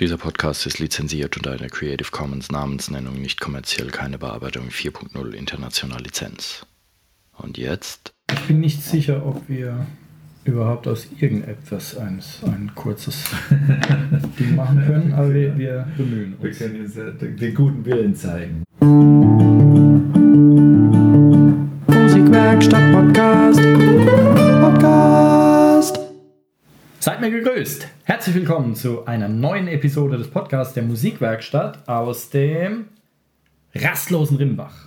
Dieser Podcast ist lizenziert unter einer Creative Commons Namensnennung nicht kommerziell keine Bearbeitung 4.0 international Lizenz. Und jetzt? Ich bin nicht sicher, ob wir überhaupt aus irgendetwas eines, ein kurzes Ding machen können, aber wir, wir bemühen Wir uns. können jetzt äh, den, guten Willen zeigen. Musikwerkstatt. Podcast. Seid mir gegrüßt. Herzlich willkommen zu einer neuen Episode des Podcasts der Musikwerkstatt aus dem rastlosen Rimbach.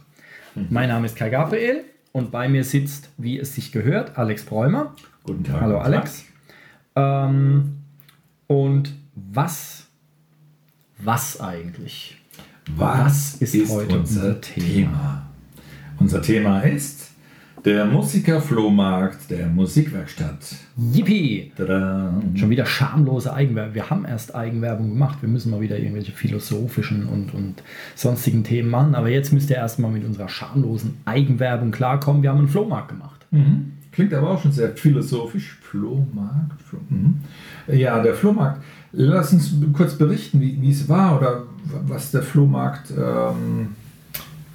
Mein Name ist Kai Gabriel und bei mir sitzt, wie es sich gehört, Alex Bräumer. Guten Tag. Hallo Tag. Alex. Ähm, und was, was eigentlich? Was, ist ist, heute unser unser Thema? Thema? Unser Thema ist der Musikerflohmarkt der Musikwerkstatt. Yippie! Tada. Schon wieder schamlose Eigenwerbung. Wir haben erst Eigenwerbung gemacht. Wir müssen mal wieder irgendwelche philosophischen und, und sonstigen Themen machen. Aber jetzt müsst ihr erstmal mit unserer schamlosen Eigenwerbung klarkommen. Wir haben einen Flohmarkt gemacht. Mhm. Klingt aber auch schon sehr philosophisch. Flohmarkt. Floh, mhm. Ja, der Flohmarkt. Lass uns kurz berichten, wie, wie es war oder was der Flohmarkt ähm,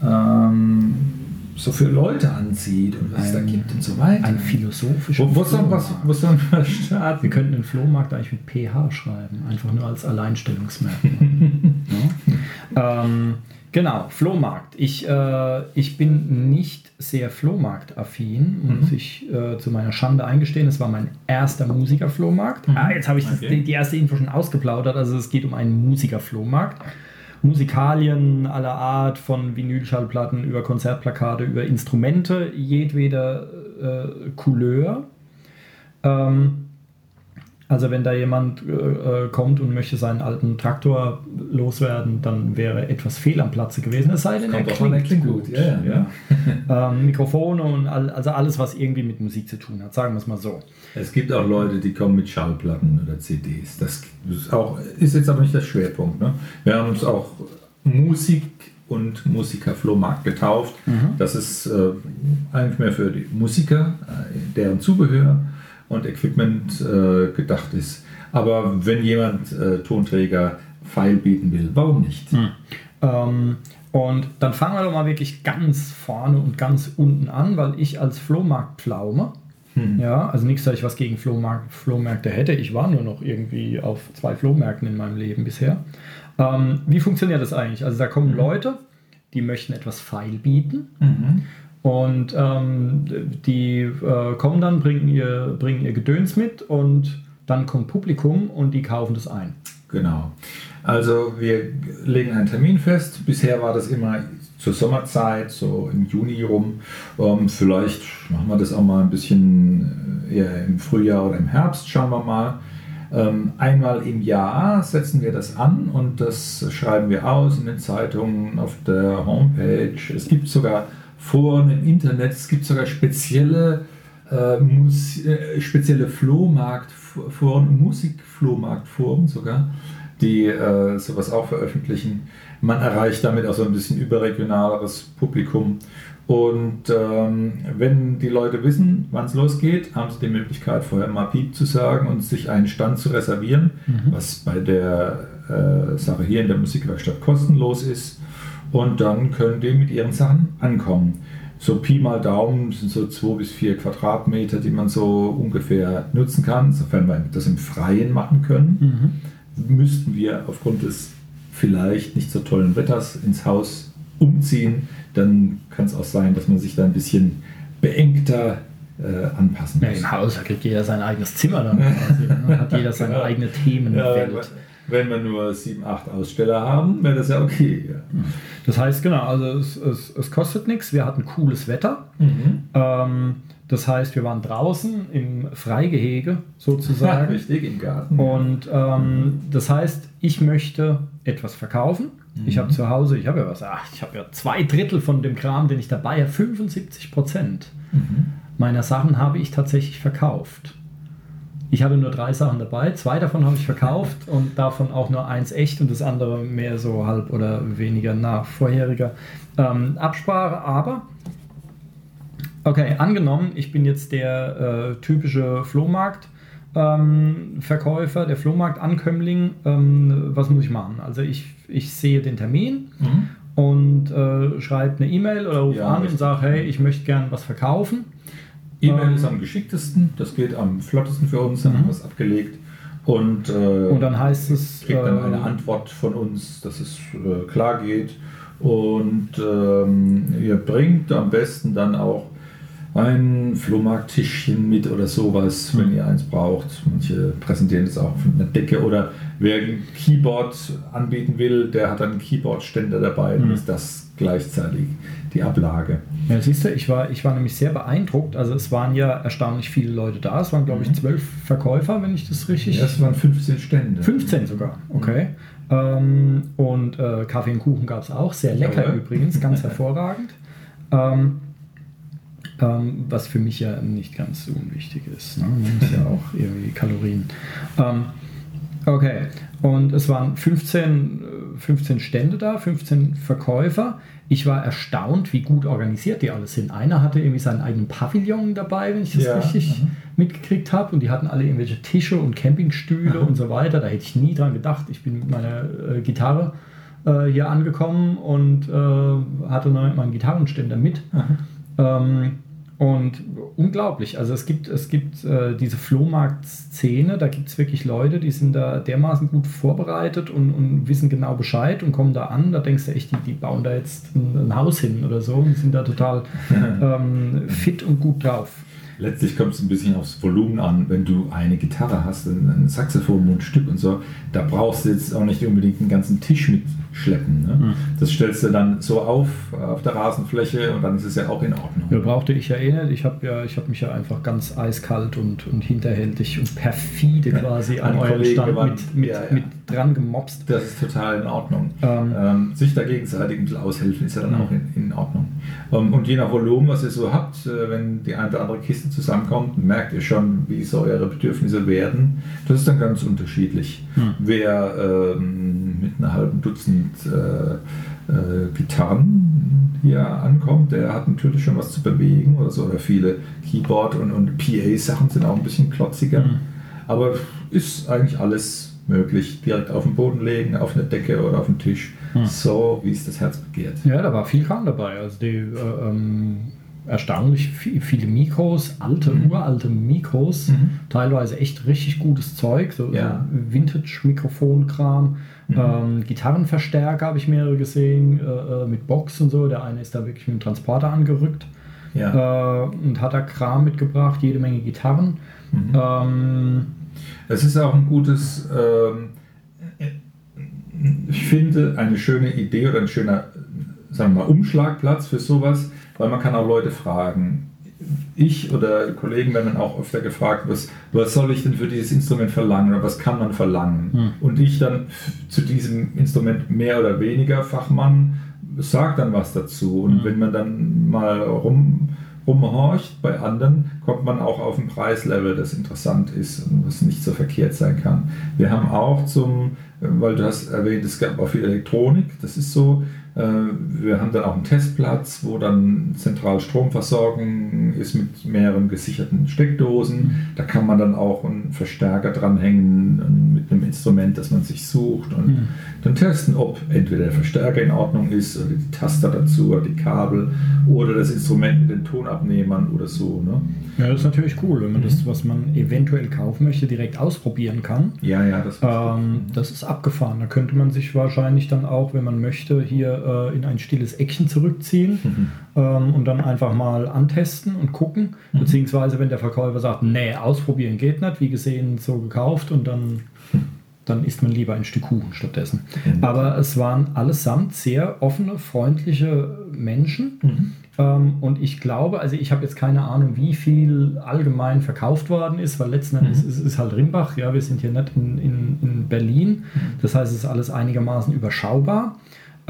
ähm, so für Leute anzieht und was es da Ein- gibt und so weiter. Ein philosophischer wo, wo, soll, was, Flohmarkt. wo sollen wir starten? Wir könnten den Flohmarkt eigentlich mit PH schreiben. Einfach nur als Alleinstellungsmerkmal. ja? ähm, genau, Flohmarkt. Ich, äh, ich bin nicht sehr Flohmarktaffin, muss Mhm. ich äh, zu meiner Schande eingestehen. Es war mein erster Musikerflohmarkt. Ah, jetzt habe ich das, Okay. die, die erste Info schon ausgeplaudert. Also es geht um einen Musikerflohmarkt. Musikalien aller Art, von Vinylschallplatten über Konzertplakate, über Instrumente jedweder äh, Couleur. Ähm, also wenn da jemand äh, äh, kommt und möchte seinen alten Traktor loswerden, dann wäre etwas fehl am Platze gewesen. Es sei denn, er klingt, klingt gut. gut. Ja, ja, ja. ähm, Mikrofone und all, also alles, was irgendwie mit Musik zu tun hat, sagen wir es mal so. Es gibt auch Leute, die kommen mit Schallplatten oder CDs. Das ist, auch, ist jetzt aber nicht der Schwerpunkt. Ne? Wir haben uns auch Musik und Musikerflohmarkt getauft. Das ist äh, eigentlich mehr für die Musiker, äh, deren Zubehör und Equipment äh, gedacht ist. Aber wenn jemand äh, Tonträger Pfeil bieten will, warum nicht? Ähm, und dann fangen wir doch mal wirklich ganz vorne und ganz unten an, weil ich als Flohmarktpflaume, ja, also nichts, dass ich was gegen Flohmarkt, Flohmärkte hätte. Ich war nur noch irgendwie auf zwei Flohmärkten in meinem Leben bisher. Ähm, wie funktioniert das eigentlich? Also da kommen Leute, die möchten etwas feil bieten. Und ähm, die äh, kommen dann, bringen ihr, bringen ihr Gedöns mit und dann kommt Publikum und die kaufen das ein. Genau. Also wir legen einen Termin fest. Bisher war das immer zur Sommerzeit, so im Juni rum. Ähm, vielleicht machen wir das auch mal ein bisschen äh, eher im Frühjahr oder im Herbst, schauen wir mal. Ähm, einmal im Jahr setzen wir das an und das schreiben wir aus in den Zeitungen, auf der Homepage. Es gibt sogar Foren im Internet, es gibt sogar spezielle, äh, Mus äh, spezielle Flohmarktforen, Musikflohmarktforen sogar, die äh, sowas auch veröffentlichen. Man erreicht damit auch so ein bisschen überregionaleres Publikum. Und ähm, wenn die Leute wissen, wann es losgeht, haben sie die Möglichkeit, vorher mal Piep zu sagen und sich einen Stand zu reservieren, was bei der äh, Sache hier in der Musikwerkstatt kostenlos ist. Und dann können die mit ihren Sachen ankommen. So Pi mal Daumen sind so zwei bis vier Quadratmeter, die man so ungefähr nutzen kann, sofern wir das im Freien machen können müssten wir aufgrund des vielleicht nicht so tollen Wetters ins Haus umziehen, dann kann es auch sein, dass man sich da ein bisschen beengter äh, anpassen Ja, muss. Im Haus kriegt jeder sein eigenes Zimmer dann quasi. Ne? Hat jeder seine Ja. eigene Ja, Themenwelt. Wenn wir nur sieben, acht Aussteller haben, wäre das ja okay. Ja. Das heißt, genau, also es, es, es kostet nichts. Wir hatten cooles Wetter. Mhm. Ähm, das heißt, wir waren draußen im Freigehege sozusagen. Richtig, im Garten. Und ähm, das heißt, ich möchte etwas verkaufen. Ich habe zu Hause, ich habe ja was, ach, ich habe ja zwei Drittel von dem Kram, den ich dabei habe, 75 Prozent meiner Sachen habe ich tatsächlich verkauft. Ich hatte nur drei Sachen dabei, zwei davon habe ich verkauft und davon auch nur eins echt und das andere mehr so halb oder weniger nach vorheriger ähm, Absprache. Aber Okay, angenommen, ich bin jetzt der äh, typische Flohmarkt ähm, Verkäufer, der Flohmarktankömmling, ähm, was muss ich machen? Also ich, ich sehe den Termin mhm. und äh, schreibe eine E-Mail oder rufe ja, an richtig. und sage, hey, ich möchte gerne was verkaufen. E-Mail ähm, ist am geschicktesten, das geht am flottesten für uns, dann haben mhm. wir es abgelegt. Und, äh, und dann heißt es. Kriegt dann eine äh, Antwort von uns, dass es äh, klar geht. Und ähm, ihr bringt am besten dann auch ein Flohmarkttischchen mit oder sowas, wenn ihr eins braucht. Manche präsentieren das auch von einer Decke oder wer ein Keyboard anbieten will, der hat einen Keyboard-Ständer dabei, dann mhm. ist das gleichzeitig die Ablage. Ja, siehst du, ich war, ich war nämlich sehr beeindruckt. Also es waren ja erstaunlich viele Leute da. Es waren, glaube ich, mhm. zwölf Verkäufer, wenn ich das richtig... Ja, es waren 15 Stände. 15 sogar, okay. Mhm. Ähm, und äh, Kaffee und Kuchen gab es auch. Sehr lecker ja, übrigens, ganz hervorragend. Ähm, ähm, was für mich ja nicht ganz so unwichtig ist. Ne? Man muss ja auch irgendwie Kalorien. Ähm, okay, und es waren 15, 15 äh, Stände da, 15 Verkäufer. Ich war erstaunt, wie gut organisiert die alle sind. Einer hatte irgendwie seinen eigenen Pavillon dabei, wenn ich das ja. richtig mhm. mitgekriegt habe. Und die hatten alle irgendwelche Tische und Campingstühle mhm. und so weiter. Da hätte ich nie dran gedacht. Ich bin mit meiner äh, Gitarre äh, hier angekommen und äh, hatte noch meinen Gitarrenständer mit. Mhm. Ähm, und unglaublich. Also es gibt, es gibt äh, diese Flohmarkt-Szene, da gibt es wirklich Leute, die sind da dermaßen gut vorbereitet und, und, wissen genau Bescheid und kommen da an. Da denkst du echt, die, die bauen da jetzt ein, ein Haus hin oder so und sind da total ähm, fit und gut drauf. Letztlich kommt es ein bisschen aufs Volumen an. Wenn du eine Gitarre hast, ein, ein Saxophon, ein Stück und so, da brauchst du jetzt auch nicht unbedingt einen ganzen Tisch mit schleppen. Ne? Mhm. Das stellst du dann so auf auf der Rasenfläche und dann ist es ja auch in Ordnung. Ja, brauchte ich ja eh nicht. Ich habe ja, hab mich ja einfach ganz eiskalt und, und hinterhältig und perfide quasi an euren Stand mit, mit, ja, ja. mit dran gemobst. Das ist total in Ordnung. Ähm, ähm, sich da gegenseitig ein bisschen aushelfen ist ja dann mhm. auch in, in Ordnung. Ähm, und je nach Volumen, was ihr so habt, äh, wenn die eine oder andere Kiste zusammenkommt, merkt ihr schon, wie so eure Bedürfnisse werden. Das ist dann ganz unterschiedlich. Mhm. Wer ähm, mit einer halben Dutzend äh, äh, Gitarren hier ankommt, der hat natürlich schon was zu bewegen oder so. Oder viele Keyboard- und, und PA-Sachen sind auch ein bisschen klotziger. Mhm. Aber ist eigentlich alles möglich. Direkt auf den Boden legen, auf eine Decke oder auf den Tisch. Mhm. So, wie es das Herz begehrt. Ja, da war viel Kram dabei. Also die äh, ähm erstaunlich viele Mikros, alte, mhm. uralte Mikros, mhm. teilweise echt richtig gutes Zeug, so, ja. so Vintage-Mikrofon-Kram. Mhm. Ähm, Gitarrenverstärker habe ich mehrere gesehen, äh, äh, mit Box und so. Der eine ist da wirklich mit dem Transporter angerückt ja. äh, und hat da Kram mitgebracht, jede Menge Gitarren. Mhm. Ähm, es ist auch ein gutes, ähm, ich finde, eine schöne Idee oder ein schöner, sagen wir mal, Umschlagplatz für sowas weil man kann auch Leute fragen. Ich oder Kollegen werden dann auch öfter gefragt, was, was soll ich denn für dieses Instrument verlangen oder was kann man verlangen? Hm. Und ich dann zu diesem Instrument mehr oder weniger Fachmann sage dann was dazu. Und hm. wenn man dann mal rum rumhorcht bei anderen, kommt man auch auf ein Preislevel, das interessant ist und was nicht so verkehrt sein kann. Wir haben auch zum, weil du hast erwähnt, es gab auch viel Elektronik, das ist so, äh, wir haben dann auch einen Testplatz, wo dann zentral Stromversorgung ist mit mehreren gesicherten Steckdosen. Da kann man dann auch einen Verstärker dranhängen mit einem Instrument, das man sich sucht und mhm. dann testen, ob entweder der Verstärker in Ordnung ist oder die Taster dazu oder die Kabel oder das Instrument mit den Tonabnehmern oder so. Ne? Ja, das ist natürlich cool, wenn man mhm. das, was man eventuell kaufen möchte, direkt ausprobieren kann. Ja, ja, das, ähm, das ist abgefahren. Da könnte man sich wahrscheinlich dann auch, wenn man möchte, hier äh, in ein stilles Eckchen zurückziehen mhm. ähm, und dann einfach mal antesten und gucken. Mhm. Beziehungsweise, wenn der Verkäufer sagt, nee, ausprobieren geht nicht, wie gesehen, so gekauft und dann, dann isst man lieber ein Stück Kuchen stattdessen. Mhm. Aber es waren allesamt sehr offene, freundliche Menschen. Mhm. Ähm, und ich glaube, also ich habe jetzt keine Ahnung, wie viel allgemein verkauft worden ist, weil letzten Endes mhm. ist es halt Rimbach. Ja, wir sind hier nicht in, in, in Berlin. Mhm. Das heißt, es ist alles einigermaßen überschaubar.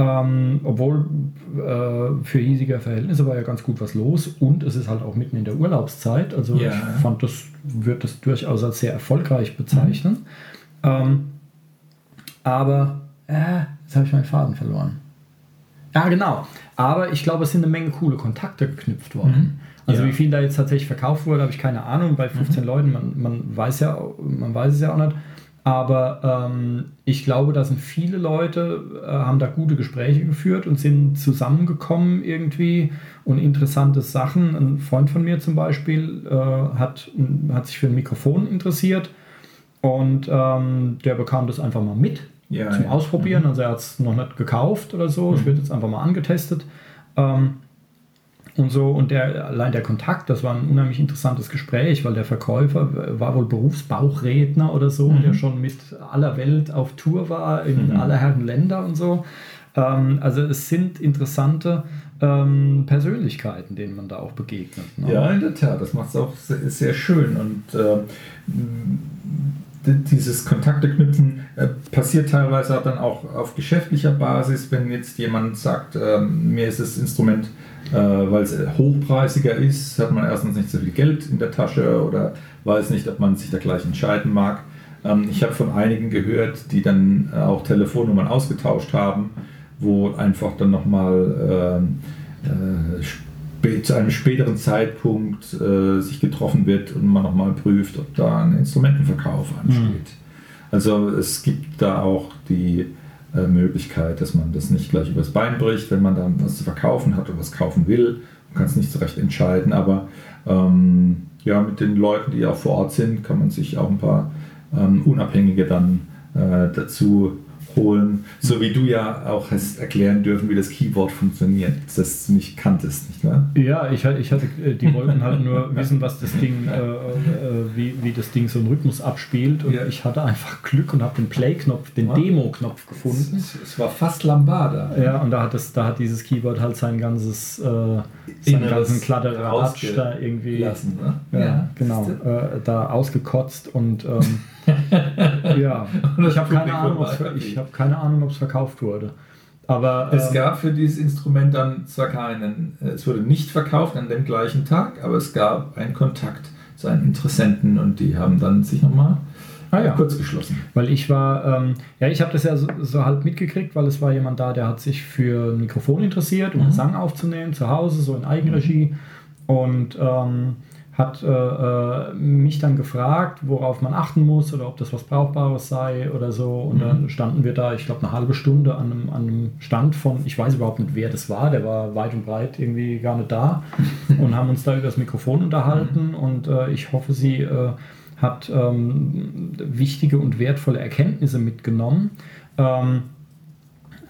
Ähm, obwohl äh, für hiesige Verhältnisse war ja ganz gut was los und es ist halt auch mitten in der Urlaubszeit. Also ja. ich fand, das wird das durchaus als sehr erfolgreich bezeichnen. Mhm. Ähm, aber äh, jetzt habe ich meinen Faden verloren. Ja, genau. Aber ich glaube, es sind eine Menge coole Kontakte geknüpft worden. Mhm. Also ja. wie viel da jetzt tatsächlich verkauft wurde, habe ich keine Ahnung. Bei 15 mhm. Leuten, man, man, weiß ja, man weiß es ja auch nicht. Aber ähm, ich glaube, da sind viele Leute, äh, haben da gute Gespräche geführt und sind zusammengekommen irgendwie und interessante Sachen. Ein Freund von mir zum Beispiel äh, hat, hat sich für ein Mikrofon interessiert und ähm, der bekam das einfach mal mit ja, zum ja. Ausprobieren. Mhm. Also er hat es noch nicht gekauft oder so, es mhm. wird jetzt einfach mal angetestet. Ähm, und so. Und der, allein der Kontakt, das war ein unheimlich interessantes Gespräch, weil der Verkäufer war wohl Berufsbauchredner oder so, mhm. der schon mit aller Welt auf Tour war, in mhm. aller Herren Länder und so. Ähm, also es sind interessante ähm, Persönlichkeiten, denen man da auch begegnet. Ne? Ja, in der Tat, das macht es auch sehr, sehr, schön. Und äh, dieses Kontakte knüpfen äh, passiert teilweise dann auch auf geschäftlicher Basis, wenn jetzt jemand sagt, äh, mir ist das Instrument äh, weil es hochpreisiger ist, hat man erstens nicht so viel Geld in der Tasche oder weiß nicht, ob man sich da gleich entscheiden mag. Ähm, ich habe von einigen gehört, die dann äh, auch Telefonnummern ausgetauscht haben, wo einfach dann nochmal äh, äh, zu einem späteren Zeitpunkt äh, sich getroffen wird und man nochmal prüft, ob da ein Instrumentenverkauf ansteht. Mhm. Also es gibt da auch die äh, Möglichkeit, dass man das nicht gleich übers Bein bricht, wenn man dann was zu verkaufen hat oder was kaufen will. Man kann es nicht so recht entscheiden, aber ähm, ja, mit den Leuten, die auch vor Ort sind, kann man sich auch ein paar ähm, Unabhängige dann äh, dazu holen. So wie du ja auch hast erklären dürfen, wie das Keyboard funktioniert, das du nicht kanntest, nicht wahr? Ja, ich, ich hatte, äh, die wollten halt nur wissen, was das Ding, äh, äh, wie, wie das Ding so einen Rhythmus abspielt und ja. ich hatte einfach Glück und habe den Play-Knopf, den Demo-Knopf gefunden. Es, war fast Lambada. Ja, und da hat, das, da hat dieses Keyboard halt sein ganzes, äh, seinen ganzen Kladderadatsch da irgendwie, lassen, ne? ja, ja, genau, äh, da ausgekotzt und ähm, ja, ich habe keine, Ahnung, hab keine Ahnung, ob es verkauft wurde. Aber, es ähm, gab für dieses Instrument dann zwar keinen, äh, es wurde nicht verkauft an dem gleichen Tag, aber es gab einen Kontakt zu einem Interessenten und die haben dann sich nochmal ah, ja. kurz geschlossen. Weil ich war, ähm, ja, ich habe das ja so, so, halt mitgekriegt, weil es war jemand da, der hat sich für ein Mikrofon interessiert, um mhm. Gesang aufzunehmen, zu Hause, so in Eigenregie. Mhm. Und ähm, hat äh, äh, mich dann gefragt, worauf man achten muss oder ob das was Brauchbares sei oder so. Und mhm. dann standen wir da, ich glaube, eine halbe Stunde an einem, an einem Stand von, ich weiß überhaupt nicht, wer das war, der war weit und breit irgendwie gar nicht da und haben uns da über das Mikrofon unterhalten. Mhm. Und äh, ich hoffe, sie äh, hat ähm, wichtige und wertvolle Erkenntnisse mitgenommen. Ähm,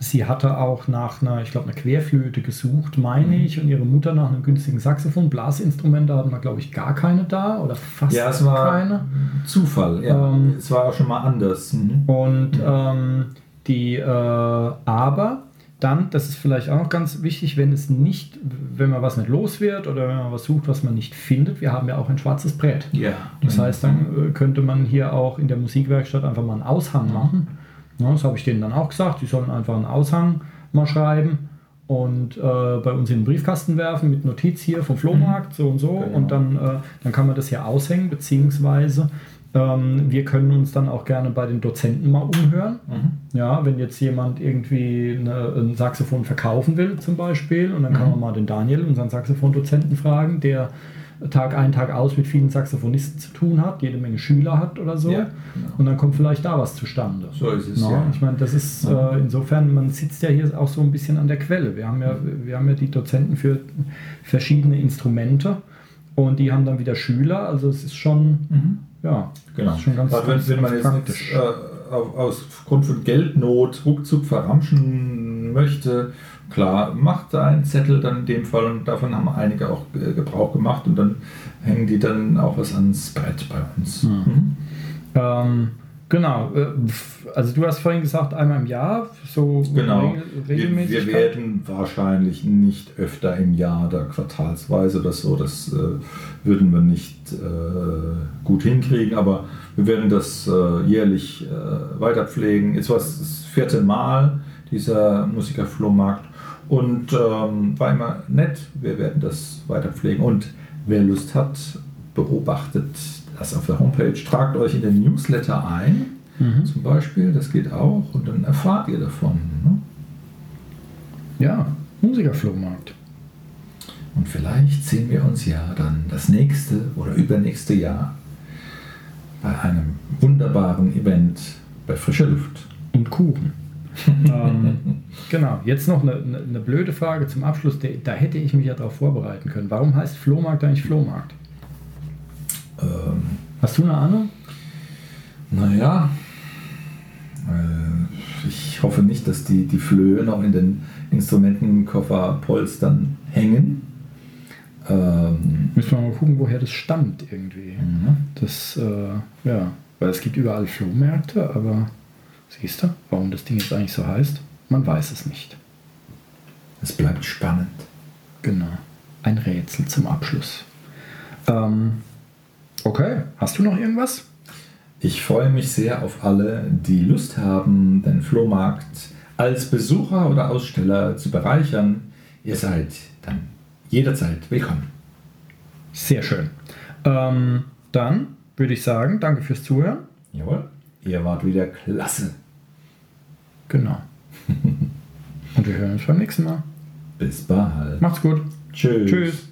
Sie hatte auch nach einer, ich glaube, einer Querflöte gesucht, meine mhm. ich, und ihre Mutter nach einem günstigen Saxophon. Blasinstrumente hatten wir, glaube ich, gar keine da oder fast ja, es war keine. Zufall, ja. Ähm, es war auch schon mal anders. Mhm. Und mhm. ähm, die, äh, aber dann, das ist vielleicht auch noch ganz wichtig, wenn es nicht, wenn man was nicht los wird oder wenn man was sucht, was man nicht findet, wir haben ja auch ein schwarzes Brett. Ja. Das mhm. heißt, dann äh, könnte man hier auch in der Musikwerkstatt einfach mal einen Aushang machen ja, das habe ich denen dann auch gesagt. Die sollen einfach einen Aushang mal schreiben und äh, bei uns in den Briefkasten werfen mit Notiz hier vom Flohmarkt, so und so. Genau. Und dann, äh, dann kann man das hier aushängen, beziehungsweise ähm, wir können uns dann auch gerne bei den Dozenten mal umhören. Mhm. Ja, wenn jetzt jemand irgendwie eine, ein Saxophon verkaufen will, zum Beispiel, und dann kann mhm. man mal den Daniel, unseren Saxophon-Dozenten, fragen, der Tag ein, Tag aus mit vielen Saxophonisten zu tun hat, jede Menge Schüler hat oder so. Ja, genau. Und dann kommt vielleicht da was zustande. So ist es. No? Ja. Ich meine, das ist äh, insofern, man sitzt ja hier auch so ein bisschen an der Quelle. Wir haben ja, wir haben ja die Dozenten für verschiedene Instrumente und die haben dann wieder Schüler. Also es ist schon, mhm. ja, genau. Schon ganz, Aber wenn, wenn man jetzt praktisch. Nichts, äh, aufgrund von Geldnot ruckzuck verramschen möchte, klar, macht da einen Zettel dann in dem Fall und davon haben einige auch Gebrauch gemacht und dann hängen die dann auch was ans Brett bei uns. Mhm. Mhm. Ähm, genau, äh, also du hast vorhin gesagt, einmal im Jahr, so genau. regelmäßig. Wir, wir werden wahrscheinlich nicht öfter im Jahr da quartalsweise oder so, das äh, würden wir nicht äh, gut hinkriegen, aber wir werden das äh, jährlich äh, weiter pflegen. Jetzt war es das vierte Mal dieser Musikerflohmarkt und ähm, war immer nett. Wir werden das weiter pflegen. Und wer Lust hat, beobachtet das auf der Homepage. Tragt euch in den Newsletter ein, mhm. zum Beispiel. Das geht auch. Und dann erfahrt ihr davon. Ne? Ja, Musikerflohmarkt. Und vielleicht sehen wir uns ja dann das nächste oder übernächste Jahr bei einem wunderbaren Event bei frischer Luft. Und Kuchen. ähm, genau, jetzt noch eine, eine, blöde Frage zum Abschluss. Da hätte ich mich ja darauf vorbereiten können. Warum heißt Flohmarkt eigentlich Flohmarkt? Ähm, Hast du eine Ahnung? Naja, äh, ich hoffe nicht, dass die, die Flöhe noch in den Instrumentenkofferpolstern hängen. Ähm, Müssen wir mal gucken, woher das stammt irgendwie. Mhm. Das, äh, ja, weil es gibt überall Flohmärkte, aber siehst du, warum das Ding jetzt eigentlich so heißt? Man weiß es nicht. Es bleibt spannend. Genau. Ein Rätsel zum Abschluss. Ähm, okay, hast du noch irgendwas? Ich freue mich sehr auf alle, die Lust haben, den Flohmarkt als Besucher oder Aussteller zu bereichern. Ihr seid dann jederzeit willkommen. Sehr schön. Ähm, dann würde ich sagen, danke fürs Zuhören. Jawohl, ihr wart wieder klasse. Genau. Und wir hören uns beim nächsten Mal. Bis bald. Macht's gut. Tschüss. Tschüss.